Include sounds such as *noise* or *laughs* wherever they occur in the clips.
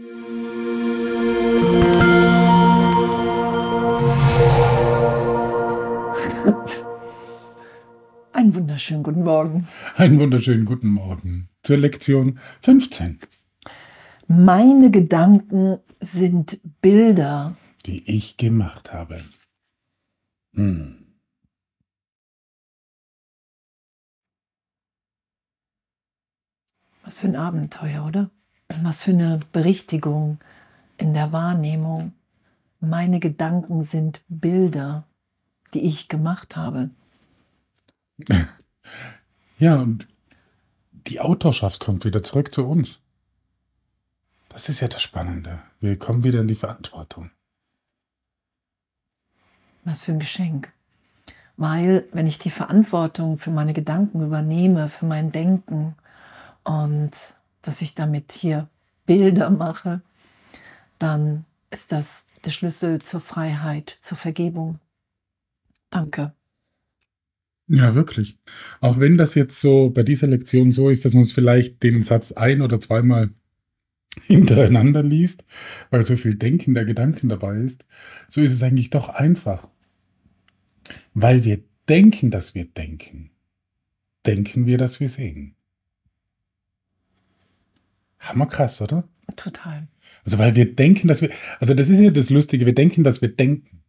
*laughs* Einen wunderschönen guten Morgen. Einen wunderschönen guten Morgen zur Lektion 15. Meine Gedanken sind Bilder, die ich gemacht habe. Hm. Was für ein Abenteuer, oder? Was für eine Berichtigung in der Wahrnehmung. Meine Gedanken sind Bilder, die ich gemacht habe. *laughs* Ja, und die Autorschaft kommt wieder zurück zu uns. Das ist ja das Spannende. Wir kommen wieder in die Verantwortung. Was für ein Geschenk. Weil, wenn ich die Verantwortung für meine Gedanken übernehme, für mein Denken und dass ich damit hier Bilder mache, dann ist das der Schlüssel zur Freiheit, zur Vergebung. Danke. Ja, wirklich. Auch wenn das jetzt so bei dieser Lektion so ist, dass man vielleicht den Satz ein- oder zweimal *laughs* hintereinander liest, weil so viel Denken der Gedanken dabei ist, so ist es eigentlich doch einfach. Weil wir denken, dass wir denken, denken wir, dass wir sehen. Hammerkrass, oder? Total. Also weil wir denken, dass wir, also das ist ja das Lustige, wir denken, dass wir denken.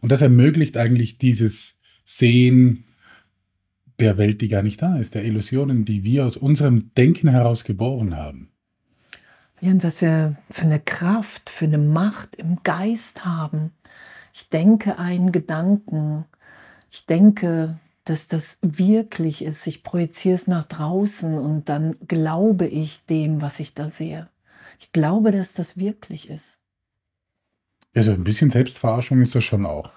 Und das ermöglicht eigentlich dieses Sehen der Welt, die gar nicht da ist, der Illusionen, die wir aus unserem Denken heraus geboren haben. Ja, und was wir für eine Kraft, für eine Macht im Geist haben. Ich denke einen Gedanken. Ich denke, dass das wirklich ist. Ich projiziere es nach draußen und dann glaube ich dem, was ich da sehe. Ich glaube, dass das wirklich ist. Ja, so ein bisschen Selbstverarschung ist das schon auch.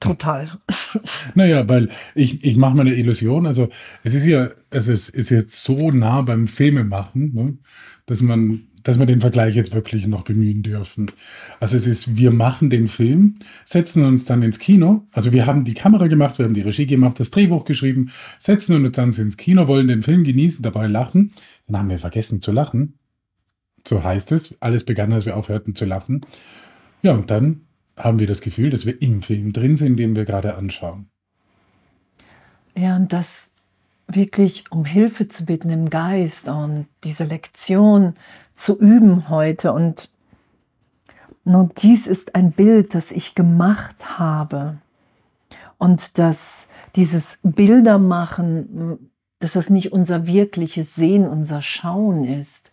Total. *laughs* Naja, weil ich, ich mache mir eine Illusion. Also es ist ja, also es ist jetzt so nah beim Filmemachen, ne, dass man, dass wir den Vergleich jetzt wirklich noch bemühen dürfen. Also es ist, wir machen den Film, setzen uns dann ins Kino. Also wir haben die Kamera gemacht, wir haben die Regie gemacht, das Drehbuch geschrieben, setzen uns dann ins Kino, wollen den Film genießen, dabei lachen. Dann haben wir vergessen zu lachen. So heißt es. Alles begann, als wir aufhörten zu lachen. Ja, und dann haben wir das Gefühl, dass wir im Film drin sind, den wir gerade anschauen. Ja, und das wirklich um Hilfe zu bitten im Geist und diese Lektion zu üben heute. Und nur dies ist ein Bild, das ich gemacht habe. Und dass dieses Bildermachen, dass das nicht unser wirkliches Sehen, unser Schauen ist,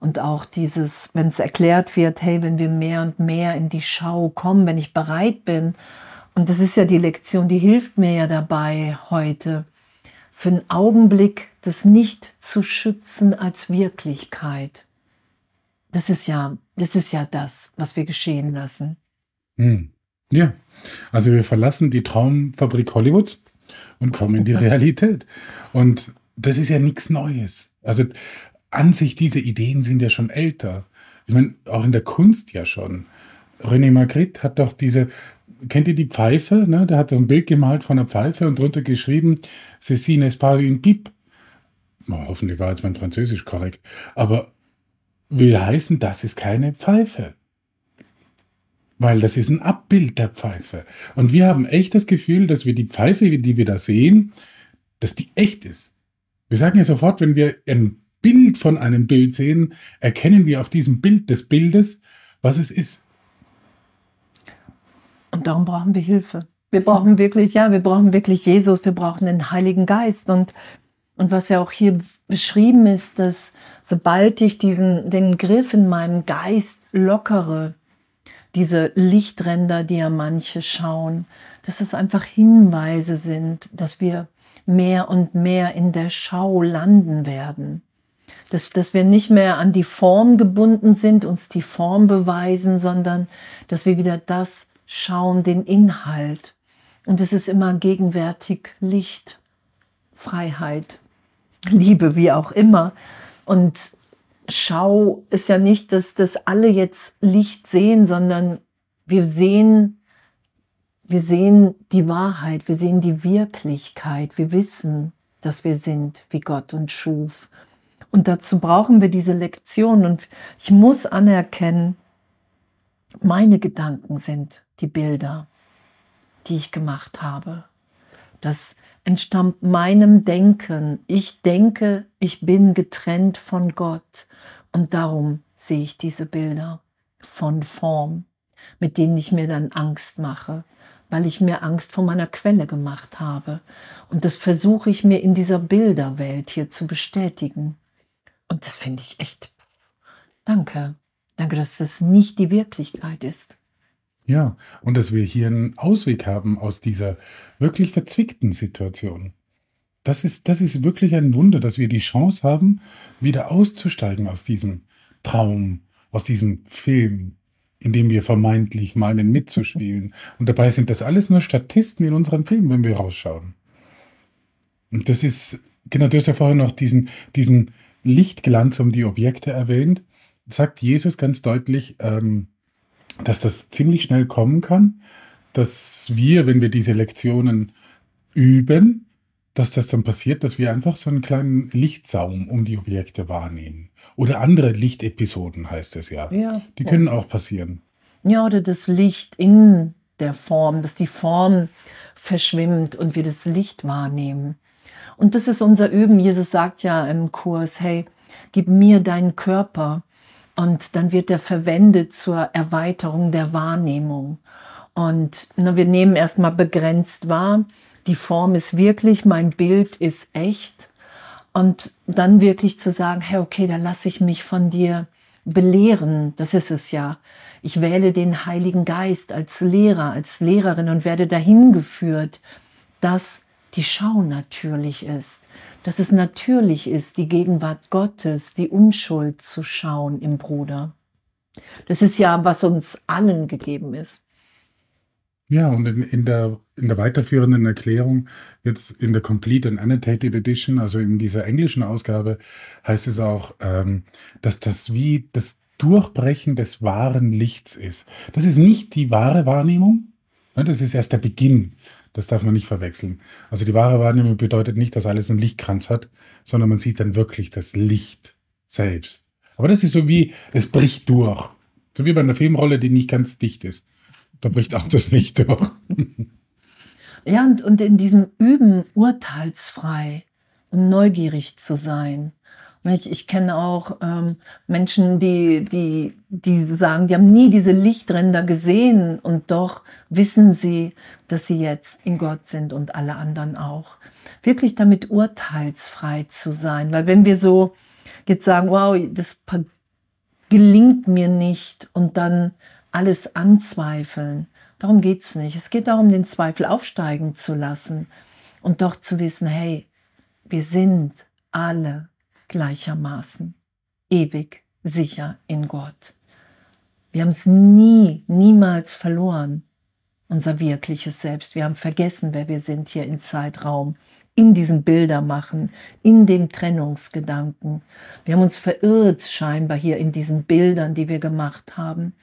und auch dieses, wenn es erklärt wird, hey, wenn wir mehr und mehr in die Schau kommen, wenn ich bereit bin, und das ist ja die Lektion, die hilft mir ja dabei heute, für einen Augenblick das nicht zu schützen als Wirklichkeit. Das ist ja, das ist ja das, was wir geschehen lassen. Hm. Ja, also wir verlassen die Traumfabrik Hollywoods und kommen in die *laughs* Realität. Und das ist ja nichts Neues. Also an sich, diese Ideen sind ja schon älter. Ich meine, auch in der Kunst ja schon. René Magritte hat doch diese, kennt ihr die Pfeife? Ne? Der hat so ein Bild gemalt von einer Pfeife und drunter geschrieben, Ceci n'est pas une pipe. Oh, hoffentlich war jetzt mein Französisch korrekt. Aber will heißen, das ist keine Pfeife. Weil das ist ein Abbild der Pfeife. Und wir haben echt das Gefühl, dass wir die Pfeife, die wir da sehen, dass die echt ist. Wir sagen ja sofort, wenn wir ein Bild von einem Bild sehen, erkennen wir auf diesem Bild des Bildes, was es ist. Und darum brauchen wir Hilfe. Wir brauchen wirklich, ja, wir brauchen wirklich Jesus, wir brauchen den Heiligen Geist. Und, und was ja auch hier beschrieben ist, dass sobald ich diesen, den Griff in meinem Geist lockere, diese Lichtränder, die ja manche schauen, dass es einfach Hinweise sind, dass wir mehr und mehr in der Schau landen werden dass, dass wir nicht mehr an die Form gebunden sind, uns die Form beweisen, sondern dass wir wieder das schauen, den Inhalt. Und es ist immer gegenwärtig Licht, Freiheit, Liebe, wie auch immer. Und Schau ist ja nicht, dass, dass alle jetzt Licht sehen, sondern wir sehen, wir sehen die Wahrheit, wir sehen die Wirklichkeit, wir wissen, dass wir sind, wie Gott uns schuf. Und dazu brauchen wir diese Lektion. Und ich muss anerkennen, meine Gedanken sind die Bilder, die ich gemacht habe. Das entstammt meinem Denken. Ich denke, ich bin getrennt von Gott. Und darum sehe ich diese Bilder von Form, mit denen ich mir dann Angst mache, weil ich mir Angst vor meiner Quelle gemacht habe. Und das versuche ich mir in dieser Bilderwelt hier zu bestätigen. Und das finde ich echt. Danke. Danke, dass das nicht die Wirklichkeit ist. Ja, und dass wir hier einen Ausweg haben aus dieser wirklich verzwickten Situation. Das ist, das ist wirklich ein Wunder, dass wir die Chance haben, wieder auszusteigen aus diesem Traum, aus diesem Film, in dem wir vermeintlich meinen mitzuspielen. Und dabei sind das alles nur Statisten in unserem Film, wenn wir rausschauen. Und das ist, genau, du hast ja vorher noch diesen, diesen Lichtglanz um die Objekte erwähnt. Sagt Jesus ganz deutlich, ähm, dass das ziemlich schnell kommen kann, dass wir, wenn wir diese Lektionen üben, dass das dann passiert, dass wir einfach so einen kleinen Lichtsaum um die Objekte wahrnehmen. Oder andere Lichtepisoden heißt es ja. ja. Die können auch passieren. Ja, oder das Licht in der Form, dass die Form verschwimmt und wir das Licht wahrnehmen. Und das ist unser Üben. Jesus sagt ja im Kurs, hey, gib mir deinen Körper und dann wird er verwendet zur Erweiterung der Wahrnehmung. Und na, wir nehmen erstmal begrenzt wahr, die Form ist wirklich, mein Bild ist echt. Und dann wirklich zu sagen, hey, okay, da lasse ich mich von dir belehren, das ist es ja. Ich wähle den Heiligen Geist als Lehrer, als Lehrerin und werde dahin geführt, dass die Schau natürlich ist, dass es natürlich ist, die Gegenwart Gottes, die Unschuld zu schauen im Bruder. Das ist ja, was uns allen gegeben ist. Ja, und in, in, der, in der weiterführenden Erklärung, jetzt in der Complete and Annotated Edition, also in dieser englischen Ausgabe, heißt es auch, ähm, dass das wie das Durchbrechen des wahren Lichts ist. Das ist nicht die wahre Wahrnehmung, ne, das ist erst der Beginn. Das darf man nicht verwechseln. Also die wahre Wahrnehmung bedeutet nicht, dass alles einen Lichtkranz hat, sondern man sieht dann wirklich das Licht selbst. Aber das ist so wie, es bricht durch. So wie bei einer Filmrolle, die nicht ganz dicht ist. Da bricht auch das Licht durch. Ja, und, und in diesem Üben urteilsfrei und neugierig zu sein. Ich, ich kenne auch ähm, Menschen, die, die, die sagen, die haben nie diese Lichtränder gesehen und doch wissen sie, dass sie jetzt in Gott sind und alle anderen auch. Wirklich damit urteilsfrei zu sein. Weil wenn wir so jetzt sagen, wow, das gelingt mir nicht und dann alles anzweifeln. Darum geht es nicht. Es geht darum, den Zweifel aufsteigen zu lassen und doch zu wissen, hey, wir sind alle gleichermaßen ewig sicher in Gott. Wir haben es nie, niemals verloren, unser wirkliches Selbst. Wir haben vergessen, wer wir sind hier im Zeitraum, in diesem Bildermachen, in dem Trennungsgedanken. Wir haben uns verirrt scheinbar hier in diesen Bildern, die wir gemacht haben.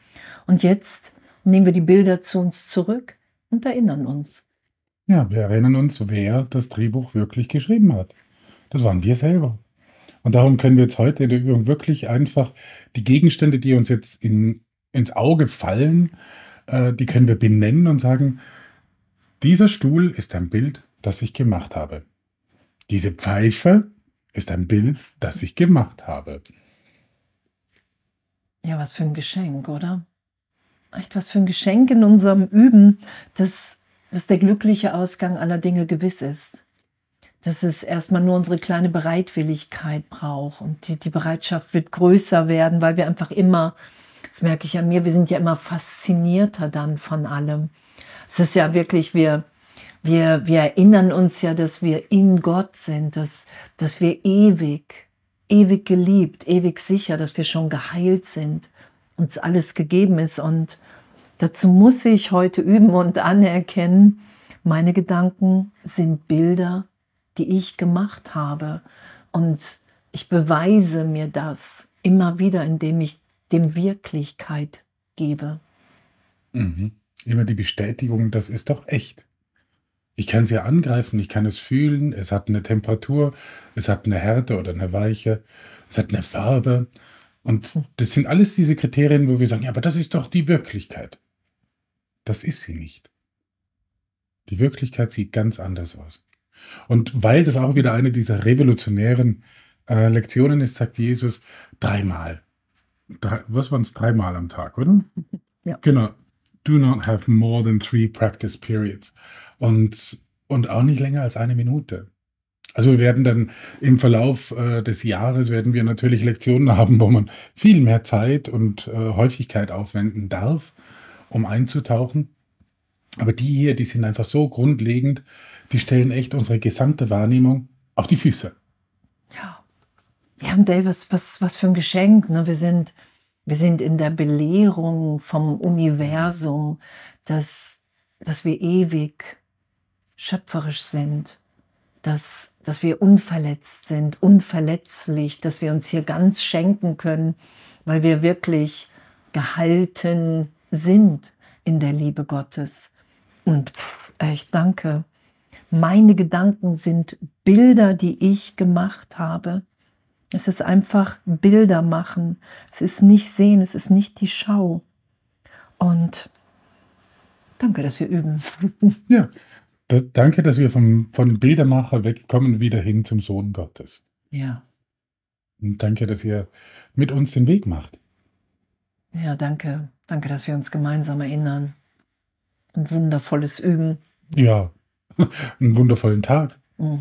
Und jetzt nehmen wir die Bilder zu uns zurück und erinnern uns. Ja, wir erinnern uns, wer das Drehbuch wirklich geschrieben hat. Das waren wir selber. Und darum können wir jetzt heute in der Übung wirklich einfach die Gegenstände, die uns jetzt in, ins Auge fallen, äh, die können wir benennen und sagen, dieser Stuhl ist ein Bild, das ich gemacht habe. Diese Pfeife ist ein Bild, das ich gemacht habe. Ja, was für ein Geschenk, oder? echt was für ein Geschenk in unserem Üben, dass, dass der glückliche Ausgang aller Dinge gewiss ist. Dass es erstmal nur unsere kleine Bereitwilligkeit braucht und die, die Bereitschaft wird größer werden, weil wir einfach immer, das merke ich an mir, wir sind ja immer faszinierter dann von allem. Es ist ja wirklich, wir, wir, wir erinnern uns ja, dass wir in Gott sind, dass, dass wir ewig, ewig geliebt, ewig sicher, dass wir schon geheilt sind, uns alles gegeben ist. Und Dazu muss ich heute üben und anerkennen, meine Gedanken sind Bilder, die ich gemacht habe. Und ich beweise mir das immer wieder, indem ich dem Ich kann es ja angreifen, ich kann es fühlen, es hat eine Temperatur, es hat eine Härte oder eine Weiche, es hat eine Farbe. Und das sind alles diese Kriterien, wo wir sagen, ja, aber das ist doch die Wirklichkeit. Das ist sie nicht. Die Wirklichkeit sieht ganz anders aus. Und weil das auch wieder eine dieser revolutionären äh, Lektionen ist, sagt Jesus dreimal. Drei, was waren es? Dreimal am Tag, oder? *laughs* Ja. Genau. Do not have more than three practice periods. Und, und auch nicht länger als eine Minute. Also wir werden dann im Verlauf äh, des Jahres werden wir natürlich Lektionen haben, wo man viel mehr Zeit und äh, Häufigkeit aufwenden darf, um einzutauchen. Aber die hier, die sind einfach so grundlegend, die stellen echt unsere gesamte Wahrnehmung auf die Füße. Ja. Ja, und Dave, was, was, was für ein Geschenk. Ne? Wir, sind, wir sind in der Belehrung vom Universum, dass, dass wir ewig schöpferisch sind, dass, dass wir unverletzt sind, unverletzlich, dass wir uns hier ganz schenken können, weil wir wirklich gehalten sind in der Liebe Gottes. Und pff, echt danke. Meine Gedanken sind Bilder, die ich gemacht habe. Es ist einfach Bilder machen. Es ist nicht sehen, es ist nicht die Schau. Und danke, dass wir üben. *laughs* Ja, das, danke, dass wir vom, von Bildermacher wegkommen, wieder hin zum Sohn Gottes. Ja, Und danke, dass ihr mit uns den Weg macht. ja, danke. Danke, dass wir uns gemeinsam erinnern. Ein wundervolles Üben. Ja, *laughs* einen wundervollen Tag. Mm.